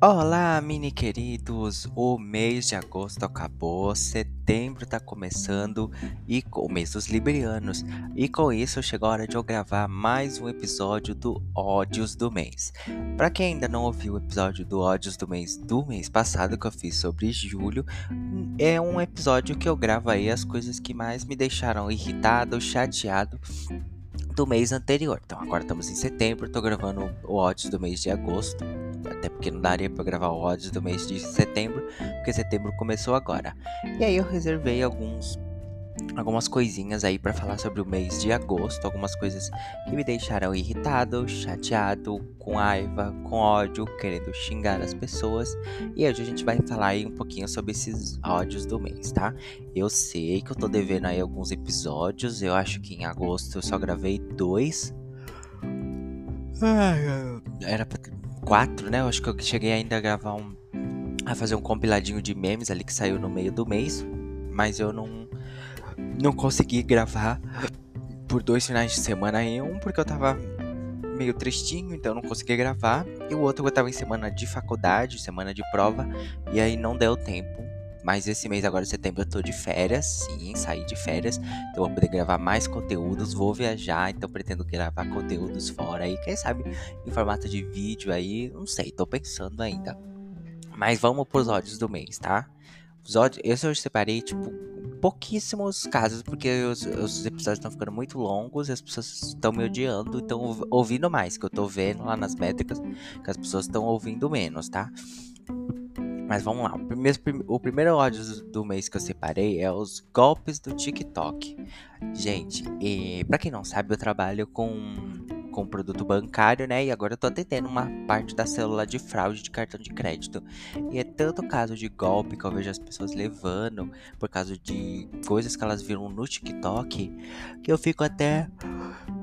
Olá, mini queridos! O mês de agosto acabou, setembro tá começando e o mês dos librianos. E com isso chegou a hora de eu gravar mais um episódio do Ódios do Mês. Para quem ainda não ouviu o episódio do Ódios do Mês do mês passado que eu fiz sobre julho, é um episódio que eu gravo aí as coisas que mais me deixaram irritado, chateado do mês anterior. Então agora estamos em setembro, tô gravando o Ódios do mês de agosto até porque não daria para gravar o odds do mês de setembro, porque setembro começou agora. E aí eu reservei alguns algumas coisinhas aí para falar sobre o mês de agosto, algumas coisas que me deixaram irritado, chateado, com raiva, com ódio, querendo xingar as pessoas. E hoje a gente vai falar aí um pouquinho sobre esses ódios do mês, tá? Eu sei que eu tô devendo aí alguns episódios, eu acho que em agosto eu só gravei dois. Era pra quatro, né? Eu acho que eu cheguei ainda a gravar um. a fazer um compiladinho de memes ali que saiu no meio do mês. Mas eu não. não consegui gravar por dois finais de semana em um, porque eu tava meio tristinho, então não consegui gravar. E o outro eu tava em semana de faculdade, semana de prova, e aí não deu tempo mas esse mês agora, setembro, eu tô de férias, sim, saí de férias. Então vou poder gravar mais conteúdos, vou viajar, então pretendo gravar conteúdos fora aí. Quem sabe em formato de vídeo aí, não sei, tô pensando ainda. Mas vamos pros ódios do mês, tá? Os ódios, esse eu separei, tipo, pouquíssimos casos, porque os, os episódios estão ficando muito longos as pessoas estão me odiando, então ouvindo mais, que eu tô vendo lá nas métricas que as pessoas estão ouvindo menos, tá? Mas vamos lá. O primeiro, o primeiro ódio do mês que eu separei é os golpes do TikTok. Gente, e para quem não sabe, eu trabalho com com produto bancário, né? E agora eu tô atendendo uma parte da célula de fraude de cartão de crédito. E é tanto caso de golpe que eu vejo as pessoas levando por causa de coisas que elas viram no TikTok que eu fico até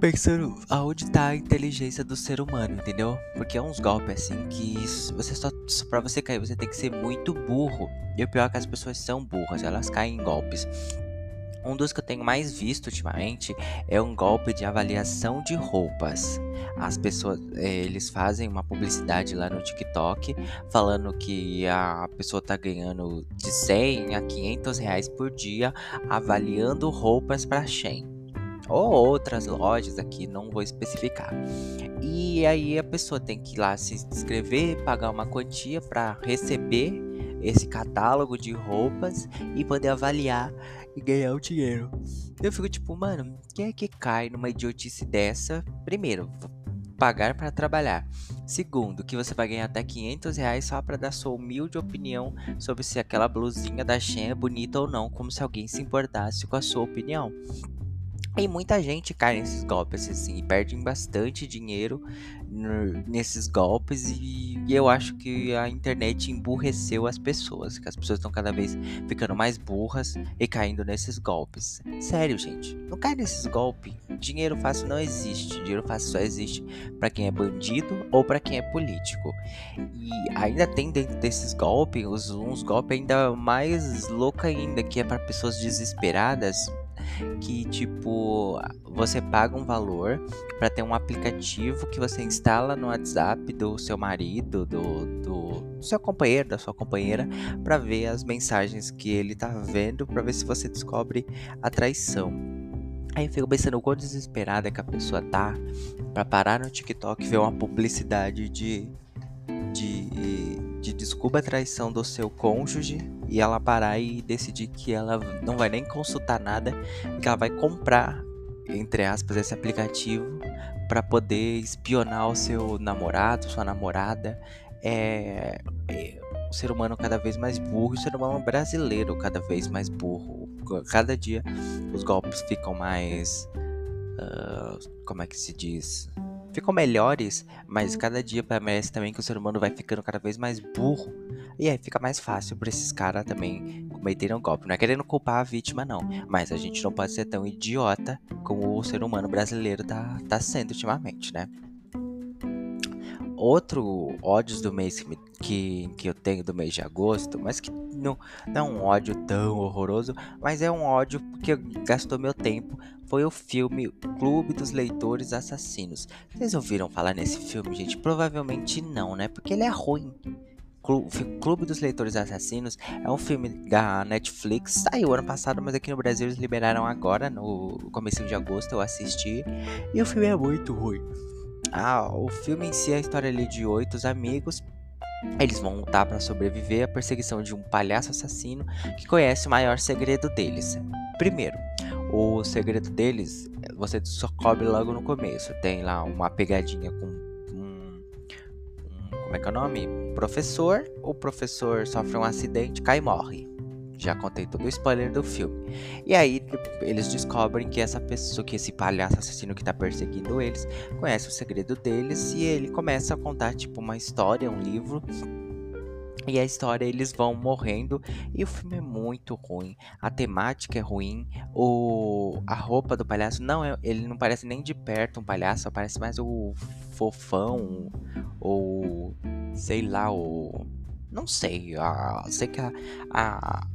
pensando aonde tá a inteligência do ser humano, entendeu? Porque é uns golpes assim que você só, só para você cair, você tem que ser muito burro. E o pior é que as pessoas são burras, elas caem em golpes. Um dos que eu tenho mais visto ultimamente é um golpe de avaliação de roupas. As pessoas, eh, eles fazem uma publicidade lá no TikTok falando que a pessoa tá ganhando de 100 a 500 reais por dia avaliando roupas para Shein ou outras lojas aqui, não vou especificar. E aí a pessoa tem que ir lá se inscrever, pagar uma quantia para receber esse catálogo de roupas e poder avaliar e ganhar o dinheiro. Eu fico tipo, mano, quem é que cai numa idiotice dessa? Primeiro, pagar para trabalhar. Segundo, que você vai ganhar até 500 reais só para dar sua humilde opinião sobre se aquela blusinha da Shein é bonita ou não, como se alguém se importasse com a sua opinião. E muita gente cai nesses golpes assim, e perde bastante dinheiro nesses golpes e, e, eu acho que a internet emburreceu as pessoas, que as pessoas estão cada vez ficando mais burras e caindo nesses golpes. Sério, gente, não cai nesses golpes. Dinheiro fácil não existe. Dinheiro fácil só existe para quem é bandido ou para quem é político. E ainda tem dentro desses golpes uns, uns golpes ainda mais loucos ainda, que é para pessoas desesperadas que tipo você paga um valor para ter um aplicativo que você instala no WhatsApp do seu marido, do, do seu companheiro, da sua companheira, para ver as mensagens que ele tá vendo, para ver se você descobre a traição. Aí eu fico pensando o quão desesperada que a pessoa tá para parar no TikTok e ver uma publicidade de de, de desculpa a traição do seu cônjuge e ela parar e decidir que ela não vai nem consultar nada que ela vai comprar, entre aspas, esse aplicativo para poder espionar o seu namorado, sua namorada. É, é, o ser humano cada vez mais burro, o ser humano brasileiro cada vez mais burro. Cada dia os golpes ficam mais. Uh, como é que se diz? Ficam melhores, mas cada dia parece também que o ser humano vai ficando cada vez mais burro. E aí fica mais fácil para esses caras também cometerem um golpe. Não é querendo culpar a vítima, não. Mas a gente não pode ser tão idiota como o ser humano brasileiro tá, tá sendo ultimamente, né? Outro ódio do mês que, que, que eu tenho do mês de agosto, mas que não, não é um ódio tão horroroso, mas é um ódio porque gastou meu tempo, foi o filme Clube dos Leitores Assassinos. Vocês ouviram falar nesse filme, gente? Provavelmente não, né? Porque ele é ruim. Clube dos Leitores Assassinos é um filme da Netflix, saiu ano passado, mas aqui no Brasil eles liberaram agora, no começo de agosto, eu assisti, e o filme é muito ruim. Ah, o filme em si é a história ali de oito amigos eles vão lutar para sobreviver à perseguição de um palhaço assassino que conhece o maior segredo deles. Primeiro, o segredo deles você só cobre logo no começo. Tem lá uma pegadinha com um, um como é que é o nome? professor. O professor sofre um acidente, cai e morre. Já contei todo o spoiler do filme. E aí eles descobrem que essa pessoa, que esse palhaço assassino que tá perseguindo eles, conhece o segredo deles e ele começa a contar tipo uma história, um livro e a história eles vão morrendo e o filme é muito ruim. A temática é ruim. O a roupa do palhaço não é, ele não parece nem de perto um palhaço, parece mais o fofão ou sei lá o não sei, a, sei que a, a,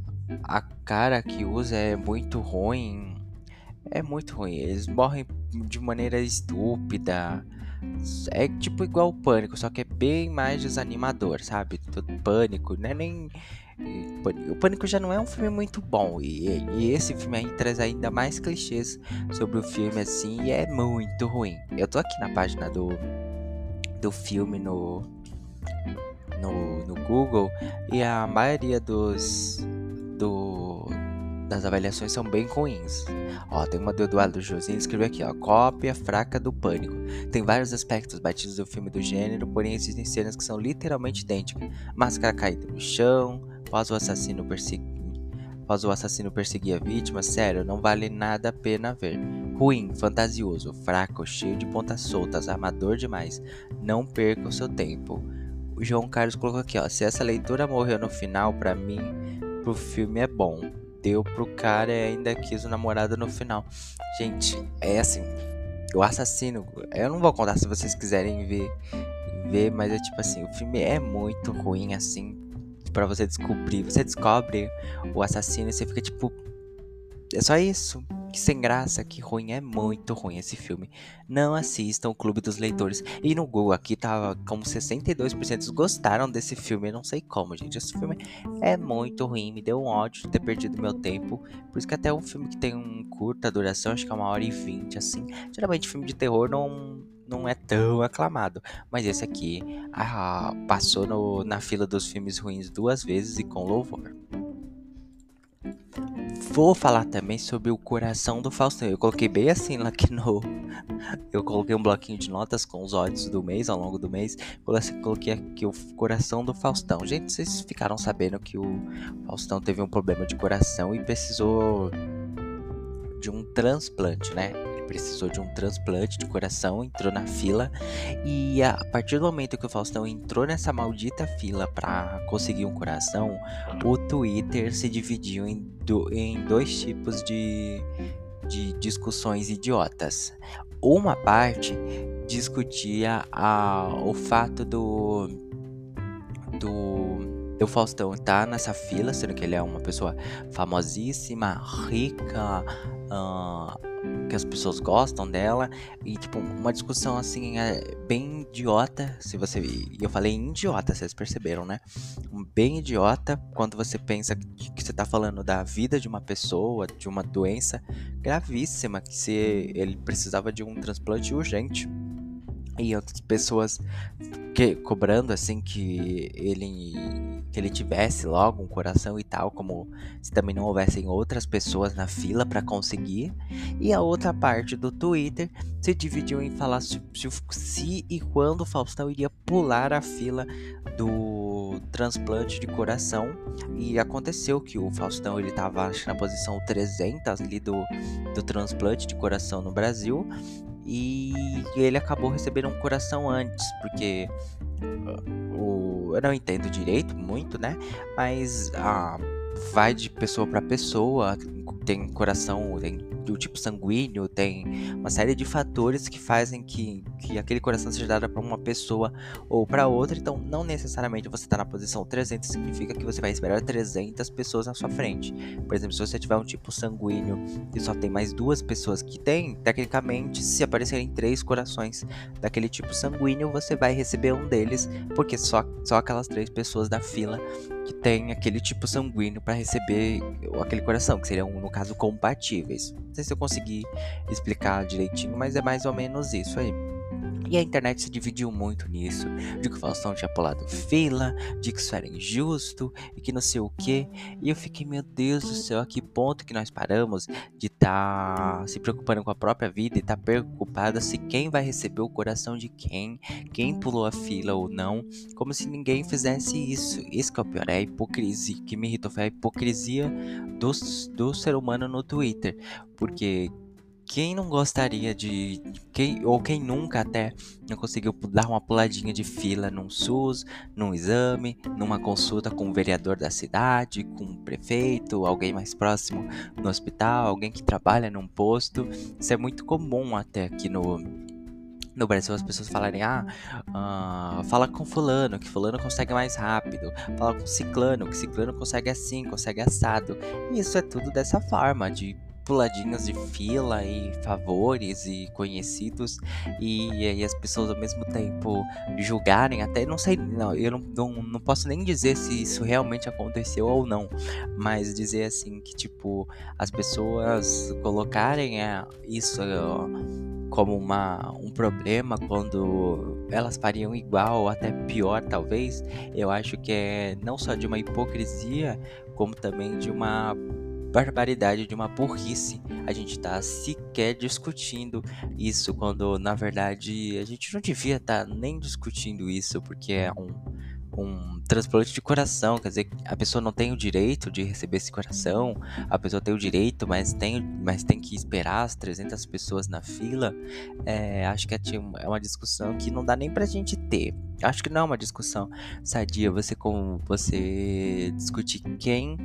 a cara que usa é muito ruim. É muito ruim. Eles morrem de maneira estúpida. É tipo igual o pânico, só que é bem mais desanimador, sabe? Pânico, não é nem. O Pânico já não é um filme muito bom. E, e, esse filme aí traz ainda mais clichês sobre o filme, assim, e é muito ruim. Eu tô aqui na página do, do filme no, no, no Google e a maioria dos, do, das avaliações são bem ruins. Ó, tem uma do Eduardo Josinho, escreveu aqui, ó, cópia fraca do Pânico. Tem vários aspectos batidos do filme do gênero, porém existem cenas que são literalmente idênticas. Máscara caída no chão, após o assassino perseguir após o assassino perseguir a vítima, sério, não vale nada a pena ver. Ruim, fantasioso, fraco, cheio de pontas soltas, amador demais. Não perca o seu tempo. O João Carlos colocou aqui, ó, se essa leitura morreu no final, para mim, pro filme é bom deu pro cara e ainda quis o namorado no final. Gente, é assim. O assassino. Eu não vou contar se vocês quiserem ver. Ver, mas é tipo assim, o filme é muito ruim assim. para você descobrir. Você descobre o assassino e você fica tipo. É só isso. Que sem graça, que ruim, é muito ruim esse filme. Não assistam o Clube dos Leitores. E no Google aqui tava como 62% gostaram desse filme. Eu não sei como, gente. Esse filme é muito ruim. Me deu um ódio de ter perdido meu tempo. Por isso que até um filme que tem um curta duração, acho que é uma hora e vinte, assim. Geralmente filme de terror não, não é tão aclamado. Mas esse aqui ah, passou no, na fila dos filmes ruins duas vezes e com louvor. Vou falar também sobre o coração do Faustão. Eu coloquei bem assim lá que no. Eu coloquei um bloquinho de notas com os ódios do mês, ao longo do mês. Coloquei aqui o coração do Faustão. Gente, vocês ficaram sabendo que o Faustão teve um problema de coração e precisou de um transplante, né? Precisou de um transplante de coração, entrou na fila e a partir do momento que o Faustão entrou nessa maldita fila para conseguir um coração, o Twitter se dividiu em, do, em dois tipos de, de discussões idiotas. Uma parte discutia a, o fato do do o Faustão tá nessa fila, sendo que ele é uma pessoa famosíssima, rica, uh, que as pessoas gostam dela. E tipo uma discussão assim é bem idiota se você eu falei idiota vocês perceberam né? Bem idiota quando você pensa que, que você tá falando da vida de uma pessoa de uma doença gravíssima que se ele precisava de um transplante urgente e outras pessoas que, cobrando assim que ele que ele tivesse logo um coração e tal, como se também não houvessem outras pessoas na fila para conseguir. E a outra parte do Twitter se dividiu em falar se, se, e quando o Faustão iria pular a fila do transplante de coração. E aconteceu que o Faustão ele estava na posição 300 ali do, do transplante de coração no Brasil e ele acabou recebendo um coração antes, porque uh, o, eu não entendo direito muito, né? Mas ah, vai de pessoa para pessoa, tem coração, tem do tipo sanguíneo, tem uma série de fatores que fazem que, que que aquele coração seja dado para uma pessoa ou para outra. Então, não necessariamente você tá na posição 300 significa que você vai esperar 300 pessoas na sua frente. Por exemplo, se você tiver um tipo sanguíneo e só tem mais duas pessoas que tem, tecnicamente, se aparecerem três corações daquele tipo sanguíneo, você vai receber um deles, porque só, só aquelas três pessoas da fila que tem aquele tipo sanguíneo para receber aquele coração, que seriam, no caso, compatíveis. Sei se eu consegui explicar direitinho, mas é mais ou menos isso aí. E a internet se dividiu muito nisso, de que o Faustão tinha pulado fila, de que isso era injusto e que não sei o que. E eu fiquei, meu Deus do céu, a que ponto que nós paramos de estar tá se preocupando com a própria vida e estar tá preocupada se quem vai receber o coração de quem, quem pulou a fila ou não, como se ninguém fizesse isso. Isso que é o pior, é a hipocrisia, que me irritou foi a hipocrisia do, do ser humano no Twitter. Porque quem não gostaria de. Quem, ou quem nunca até não conseguiu dar uma puladinha de fila num SUS, num exame, numa consulta com o vereador da cidade, com o prefeito, alguém mais próximo no hospital, alguém que trabalha num posto. Isso é muito comum até aqui no, no Brasil as pessoas falarem, ah, uh, fala com fulano, que fulano consegue mais rápido, fala com ciclano, que ciclano consegue assim, consegue assado. E isso é tudo dessa forma, de puladinhas de fila e favores e conhecidos e, e as pessoas ao mesmo tempo julgarem até não sei não eu não, não, não posso nem dizer se isso realmente aconteceu ou não mas dizer assim que tipo as pessoas colocarem é, isso como uma, um problema quando elas fariam igual ou até pior talvez eu acho que é não só de uma hipocrisia como também de uma barbaridade, de uma burrice a gente tá sequer discutindo isso, quando na verdade a gente não devia estar tá nem discutindo isso, porque é um, um transplante de coração, quer dizer, a pessoa não tem o direito de receber esse coração, a pessoa tem o direito, mas tem, mas tem que esperar as 300 pessoas na fila. É, acho que é, é uma discussão que não dá nem pra gente ter. Acho que não é uma discussão sadia você como você discutir quem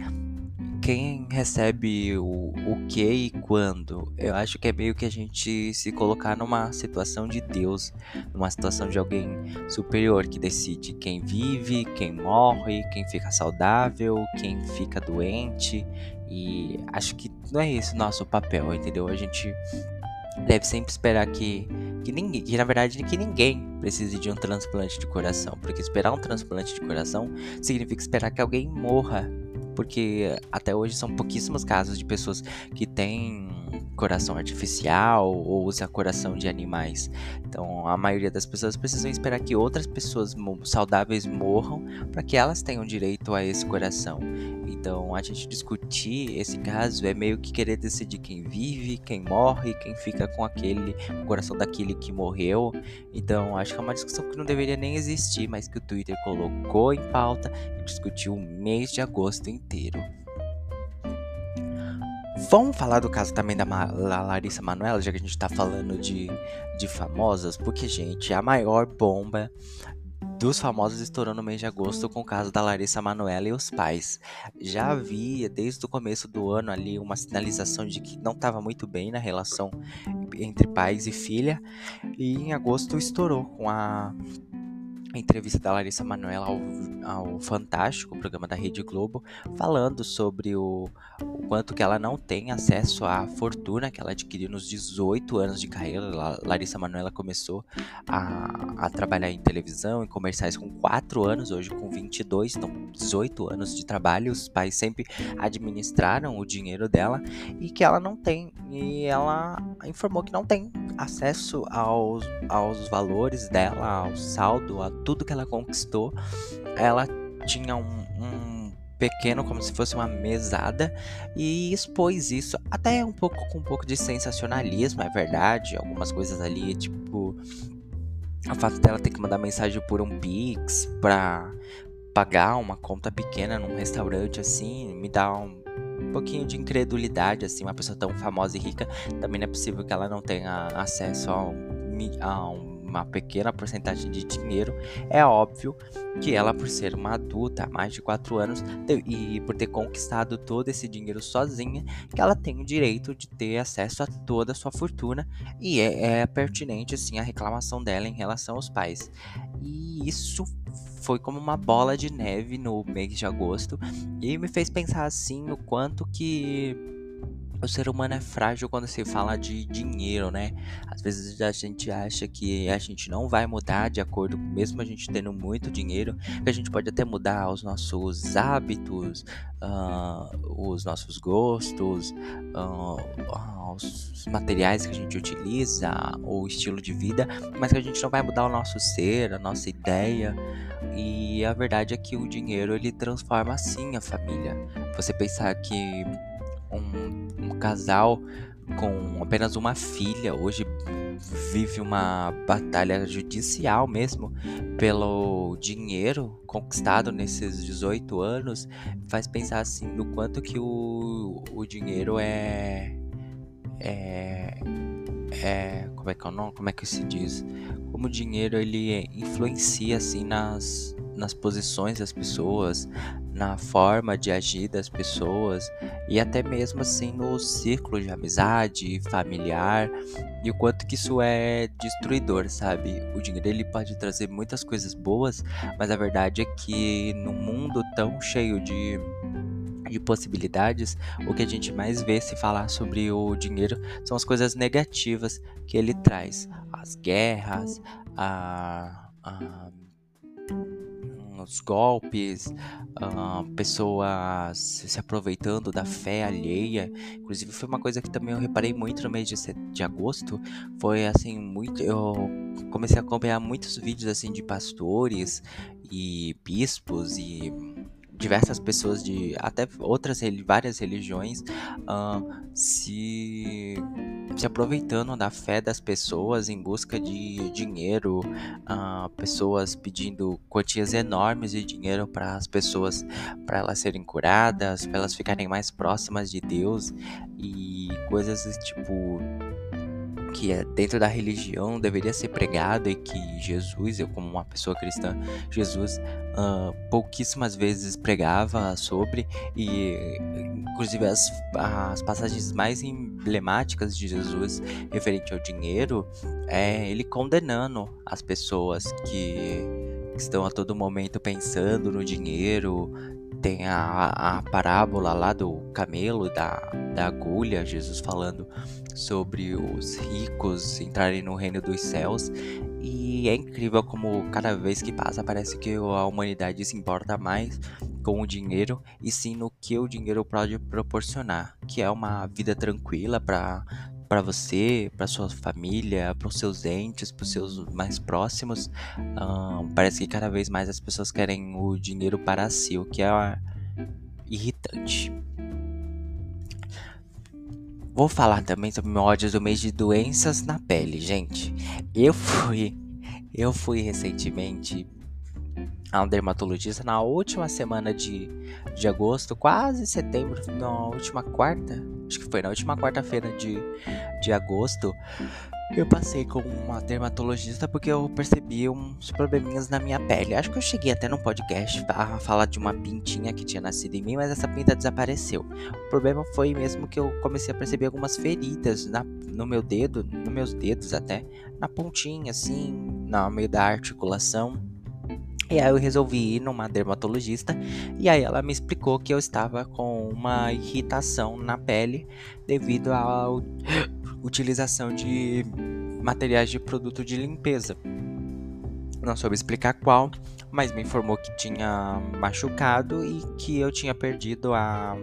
quem recebe o, o que e quando, eu acho que é meio que a gente se colocar numa situação de Deus, numa situação de alguém superior que decide quem vive, quem morre, quem fica saudável, quem fica doente. E acho que não é esse o nosso papel, entendeu? A gente deve sempre esperar que, que ninguém, que na verdade que ninguém precise de um transplante de coração, porque esperar um transplante de coração significa esperar que alguém morra porque até hoje são pouquíssimos casos de pessoas que têm coração artificial ou usa coração de animais. Então, a maioria das pessoas precisam esperar que outras pessoas saudáveis morram para que elas tenham direito a esse coração. Então, a gente discutir esse caso é meio que querer decidir quem vive, quem morre, quem fica com aquele o coração daquele que morreu. Então, acho que é uma discussão que não deveria nem existir, mas que o Twitter colocou em pauta e discutiu o mês de agosto inteiro. Vamos falar do caso também da, Ma Larissa Manoela, já que a gente tá falando de, de famosas, porque, gente, a maior bomba dos famosos estourou no mês de agosto com o caso da Larissa Manoela e os pais. Já havia, desde o começo do ano ali, uma sinalização de que não estava muito bem na relação entre pais e filha, e em agosto estourou com a a entrevista da Larissa Manoela ao, ao Fantástico, programa da Rede Globo, falando sobre o, o, quanto que ela não tem acesso à fortuna que ela adquiriu nos 18 anos de carreira. Larissa Manoela começou a, a trabalhar em televisão, em comerciais com 4 anos, hoje com 22, então 18 anos de trabalho. Os pais sempre administraram o dinheiro dela e que ela não tem. E ela informou que não tem acesso aos, aos valores dela, ao saldo, a tudo que ela conquistou, ela tinha um, um pequeno, como se fosse uma mesada, e expôs isso até um pouco com um pouco de sensacionalismo, é verdade. Algumas coisas ali, tipo, o fato dela ter que mandar mensagem por um Pix pra pagar uma conta pequena num restaurante assim, me dá um pouquinho de incredulidade, assim, uma pessoa tão famosa e rica, também não é possível que ela não tenha acesso a um, a um uma pequena porcentagem de dinheiro, é óbvio que ela, por ser uma adulta há mais de 4 anos e por ter conquistado todo esse dinheiro sozinha, que ela tem o direito de ter acesso a toda a sua fortuna e é, é pertinente assim a reclamação dela em relação aos pais. E isso foi como uma bola de neve no mês de agosto e me fez pensar assim o quanto que o ser humano é frágil quando se fala de dinheiro, né? Às vezes a gente acha que a gente não vai mudar de acordo, mesmo a gente tendo muito dinheiro, que a gente pode até mudar os nossos hábitos, uh, os nossos gostos, uh, os materiais que a gente utiliza, o estilo de vida, mas que a gente não vai mudar o nosso ser, a nossa ideia. E a verdade é que o dinheiro ele transforma assim a família. Você pensar que um, um casal com apenas uma filha hoje vive uma batalha judicial mesmo pelo dinheiro conquistado nesses 18 anos faz pensar assim no quanto que o, o dinheiro é é é como é que é o nome? Como é que se diz? Como o dinheiro ele influencia assim nas nas posições das pessoas, na forma de agir das pessoas e até mesmo assim no círculo de amizade, familiar e o quanto que isso é destruidor, sabe? O dinheiro ele pode trazer muitas coisas boas, mas a verdade é que no mundo tão cheio de de possibilidades, o que a gente mais vê se falar sobre o dinheiro são as coisas negativas que ele traz, as guerras, a, a os golpes, uh, pessoas se aproveitando da fé alheia. Inclusive foi uma coisa que também eu reparei muito no mês de, de agosto. Foi assim, muito. Eu comecei a acompanhar muitos vídeos assim de pastores e bispos e diversas pessoas de até outras várias religiões uh, se se aproveitando da fé das pessoas em busca de dinheiro, uh, pessoas pedindo quantias enormes de dinheiro para as pessoas para elas serem curadas, para elas ficarem mais próximas de Deus e coisas tipo que é dentro da religião deveria ser pregado e que Jesus, eu como uma pessoa cristã, Jesus uh, pouquíssimas vezes pregava sobre e inclusive as, as passagens mais emblemáticas de Jesus referente ao dinheiro é ele condenando as pessoas que, estão a todo momento pensando no dinheiro, tem a, a parábola lá do camelo, da, da agulha, Jesus falando sobre os ricos entrarem no reino dos céus. E é incrível como cada vez que passa parece que a humanidade se importa mais com o dinheiro e sim no que o dinheiro pode proporcionar, que é uma vida tranquila para para você, para sua família, para os seus entes, para os seus mais próximos. parece que cada vez mais as pessoas querem o dinheiro para si, o que é irritante. Vou falar também sobre meu ódio do mês de doenças na pele, gente. Eu fui, eu fui recentemente a um dermatologista na última semana de, de agosto, quase setembro, na última quarta, acho que foi na última quarta-feira de, de agosto. Eu passei com uma dermatologista porque eu percebi uns probleminhas na minha pele. Acho que eu cheguei até no podcast a falar de uma pintinha que tinha nascido em mim, mas essa pinta desapareceu. O problema foi mesmo que eu comecei a perceber algumas feridas na, no meu dedo, nos meus dedos até, na pontinha assim, no meio da articulação. E aí eu resolvi ir numa dermatologista e aí ela me explicou que eu estava com uma irritação na pele devido à utilização de materiais de produto de limpeza. Não soube explicar qual, mas me informou que tinha machucado e que eu tinha perdido a,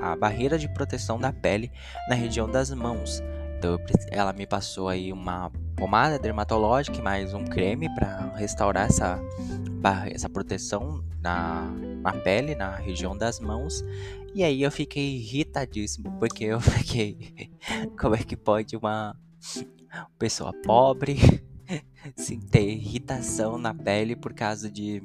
a barreira de proteção da pele na região das mãos. Então ela me passou aí uma pomada dermatológica e mais um creme para restaurar essa, essa proteção na, na pele, na região das mãos. E aí eu fiquei irritadíssimo, porque eu fiquei. Como é que pode uma pessoa pobre sim ter irritação na pele por causa de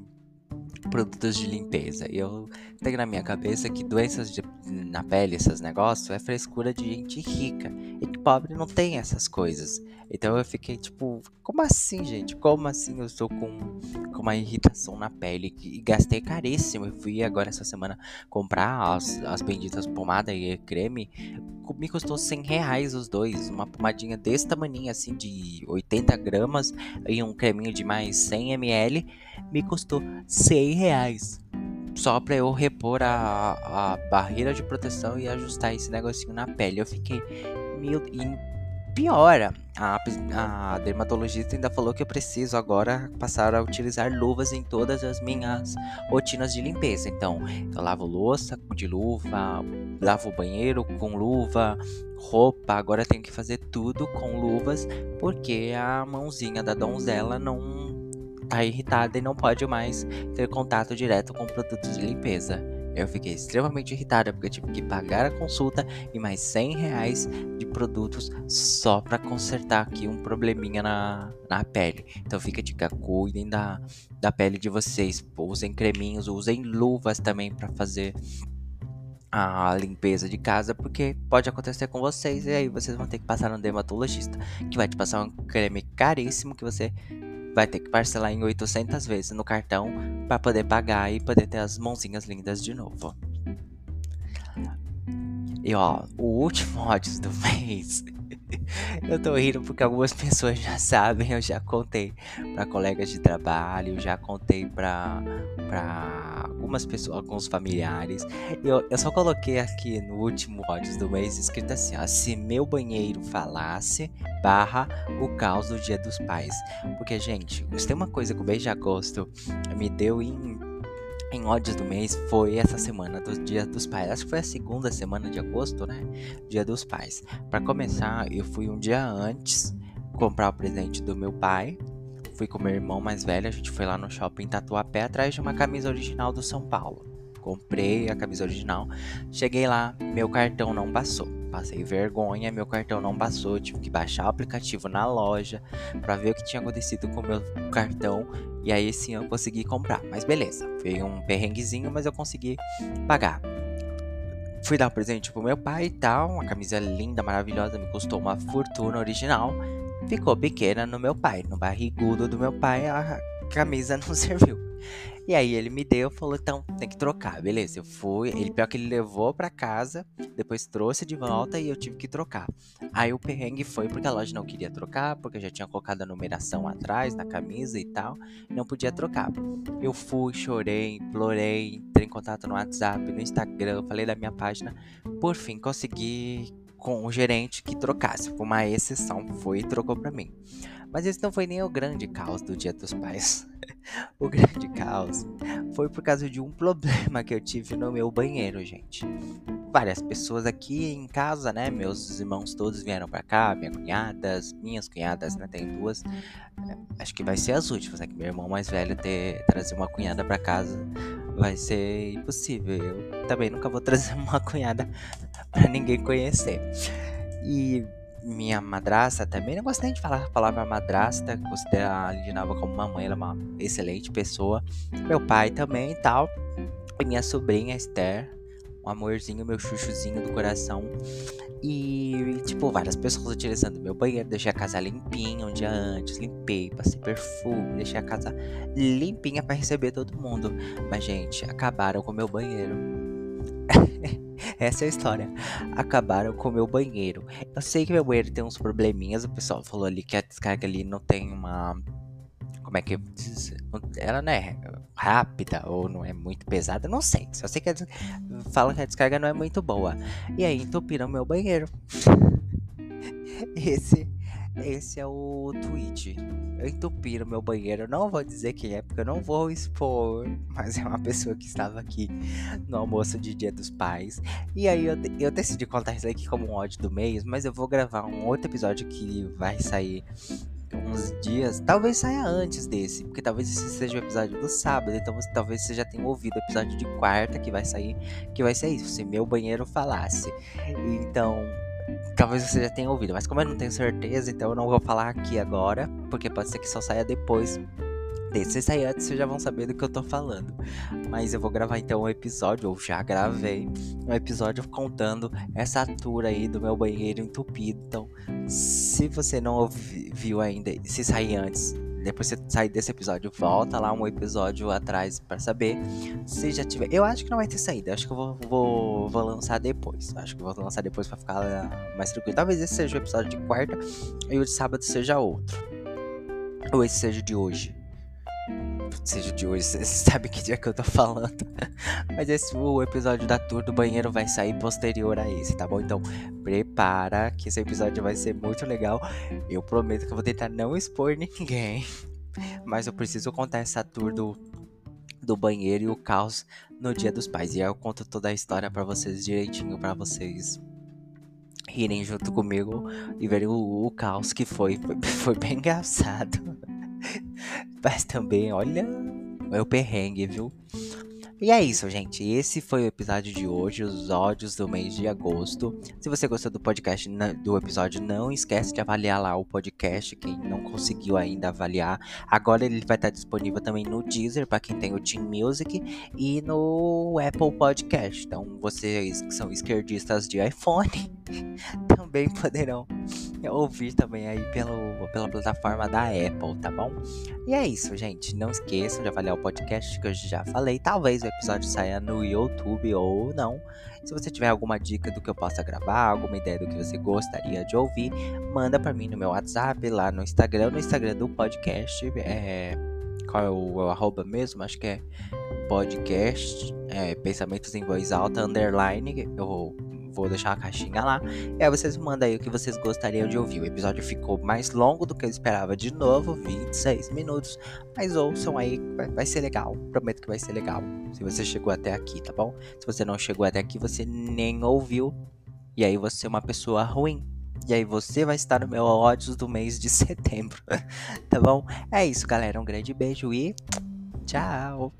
produtos de limpeza. Eu tenho na minha cabeça que doenças de, na pele, esses negócios, é frescura de gente rica. E que pobre não tem essas coisas. Então eu fiquei tipo, como assim, gente? Como assim eu estou com, com uma irritação na pele? E gastei caríssimo. Eu fui agora essa semana comprar as, as benditas pomada e creme. Me custou 100 reais os dois. Uma pomadinha desse tamanho, assim, de 80 gramas. E um creminho de mais 100 ml. Me custou 100 reais só pra eu repor a, a barreira de proteção e ajustar esse negocinho na pele. Eu fiquei. Meu, e piora. A, a dermatologista ainda falou que eu preciso agora passar a utilizar luvas em todas as minhas rotinas de limpeza. Então, eu lavo louça de luva, lavo o banheiro com luva, roupa, agora tenho que fazer tudo com luvas, porque a mãozinha da donzela não tá irritada e não pode mais ter contato direto com produtos de limpeza. Eu fiquei extremamente irritada porque tive que pagar a consulta e mais 100 reais de produtos só para consertar aqui um probleminha na, na pele. Então fica dica, cuidem da, da pele de vocês. Usem creminhos, usem luvas também para fazer a limpeza de casa, porque pode acontecer com vocês e aí vocês vão ter que passar no dermatologista, que vai te passar um creme caríssimo que você vai ter que parcelar em 800 vezes no cartão para poder pagar e poder ter as mãozinhas lindas de novo. E ó, o último ódio do mês. eu tô rindo porque algumas pessoas já sabem, eu já contei para colegas de trabalho, já contei para algumas pessoas, alguns familiares. Eu, eu só coloquei aqui no último ódio do mês escrito assim, ó, se meu banheiro falasse, barra o caos do dia dos pais. Porque, gente, se tem uma coisa que o mês de agosto me deu em em ódios do mês foi essa semana do Dia dos Pais. Acho que foi a segunda semana de agosto, né? Dia dos Pais. Para começar, eu fui um dia antes comprar o presente do meu pai fui com meu irmão mais velho, a gente foi lá no shopping Tatuapé atrás de uma camisa original do São Paulo. Comprei a camisa original, cheguei lá, meu cartão não passou. Passei vergonha, meu cartão não passou, tive que baixar o aplicativo na loja para ver o que tinha acontecido com o meu cartão e aí sim eu consegui comprar. Mas beleza, foi um perrenguezinho, mas eu consegui pagar. Fui dar um presente pro meu pai e tal, uma camisa linda, maravilhosa, me custou uma fortuna original ficou pequena no meu pai. No barrigudo do meu pai, a camisa não serviu. E aí ele me deu, falou, então tem que trocar, beleza. Eu fui, ele pior que ele levou para casa, depois trouxe de volta e eu tive que trocar. Aí o perrengue foi porque a loja não queria trocar, porque já tinha colocado a numeração atrás na camisa e tal, não podia trocar. Eu fui, chorei, implorei, entrei em contato no WhatsApp, no Instagram, falei da minha página, por fim consegui com o gerente que trocasse. Uma exceção, foi e trocou para mim. Mas esse não foi nem o grande caos do Dia dos Pais. o grande caos foi por causa de um problema que eu tive no meu banheiro, gente. Várias pessoas aqui em casa, né? Meus irmãos todos vieram para cá, minhas cunhadas, minhas cunhadas, né? Tem duas. É, acho que vai ser as últimas, né? Que meu irmão mais velho ter trazer uma cunhada para casa vai ser impossível. Eu também nunca vou trazer uma cunhada para ninguém conhecer. E minha madrasta também, não gosto nem de falar a palavra madrasta, considero a Lindinava como mamãe, ela é uma excelente pessoa. Meu pai também e tal. E minha sobrinha Esther, um amorzinho, meu chuchuzinho do coração. E, tipo, várias pessoas utilizando meu banheiro. Deixei a casa limpinha um dia antes. Limpei, passei perfume. Deixei a casa limpinha para receber todo mundo. Mas, gente, acabaram com meu banheiro. Essa é a história. Acabaram com o meu banheiro. Eu sei que meu banheiro tem uns probleminhas. O pessoal falou ali que a descarga ali não tem uma. Como é que diz? Ela não é rápida ou não é muito pesada. Não sei. Só sei que des... fala que a descarga não é muito boa. E aí entupiram meu banheiro. Esse esse é o tweet. Eu entupi meu banheiro. Não vou dizer quem é, porque eu não vou expor. Mas é uma pessoa que estava aqui no almoço de Dia dos Pais. E aí eu, eu decidi contar isso aqui como um ódio do mês. Mas eu vou gravar um outro episódio que vai sair uns dias. Talvez saia antes desse. Porque talvez esse seja o episódio do sábado. Então você, talvez você já tenha ouvido o episódio de quarta que vai sair. Que vai ser isso. Se meu banheiro falasse. Então Talvez você já tenha ouvido, mas como eu não tenho certeza, então eu não vou falar aqui agora, porque pode ser que só saia depois Se sair antes, vocês já vão saber do que eu tô falando. Mas eu vou gravar então um episódio, ou já gravei, um episódio contando essa tour aí do meu banheiro entupido. Então, se você não ouvi, viu ainda, se sair antes, depois você sair desse episódio, volta lá um episódio atrás para saber se já tiver. Eu acho que não vai ter saída. Acho que eu vou, vou, vou lançar depois. Acho que vou lançar depois para ficar mais tranquilo. Talvez esse seja o episódio de quarta e o de sábado seja outro. Ou esse seja de hoje seja de hoje, você sabe que dia que eu tô falando. Mas esse o episódio da tour do banheiro vai sair posterior a esse, tá bom? Então, prepara que esse episódio vai ser muito legal. Eu prometo que eu vou tentar não expor ninguém. Mas eu preciso contar essa tour do, do banheiro e o caos no Dia dos Pais. E aí eu conto toda a história para vocês direitinho, para vocês rirem junto comigo e verem o, o caos que foi. Foi, foi bem engraçado. Mas também, olha, é o perrengue, viu? E é isso, gente. Esse foi o episódio de hoje, os ódios do mês de agosto. Se você gostou do podcast, do episódio, não esquece de avaliar lá o podcast. Quem não conseguiu ainda avaliar, agora ele vai estar disponível também no Deezer para quem tem o Team Music e no Apple Podcast. Então, vocês que são esquerdistas de iPhone também poderão ouvir também aí pelo, pela plataforma da Apple, tá bom? E é isso, gente. Não esqueçam de avaliar o podcast que eu já falei. Talvez o episódio saia no YouTube ou não. Se você tiver alguma dica do que eu possa gravar, alguma ideia do que você gostaria de ouvir, manda para mim no meu WhatsApp, lá no Instagram, no Instagram do podcast. É, qual é o, o arroba mesmo? Acho que é podcast, é, pensamentos em voz alta, underline. Eu vou deixar a caixinha lá. E aí vocês mandam aí o que vocês gostariam de ouvir. O episódio ficou mais longo do que eu esperava de novo, 26 minutos. Mas ouçam aí, vai, vai ser legal. Prometo que vai ser legal. Se você chegou até aqui, tá bom? Se você não chegou até aqui, você nem ouviu. E aí você é uma pessoa ruim. E aí você vai estar no meu ódios do mês de setembro. tá bom? É isso, galera. Um grande beijo e tchau.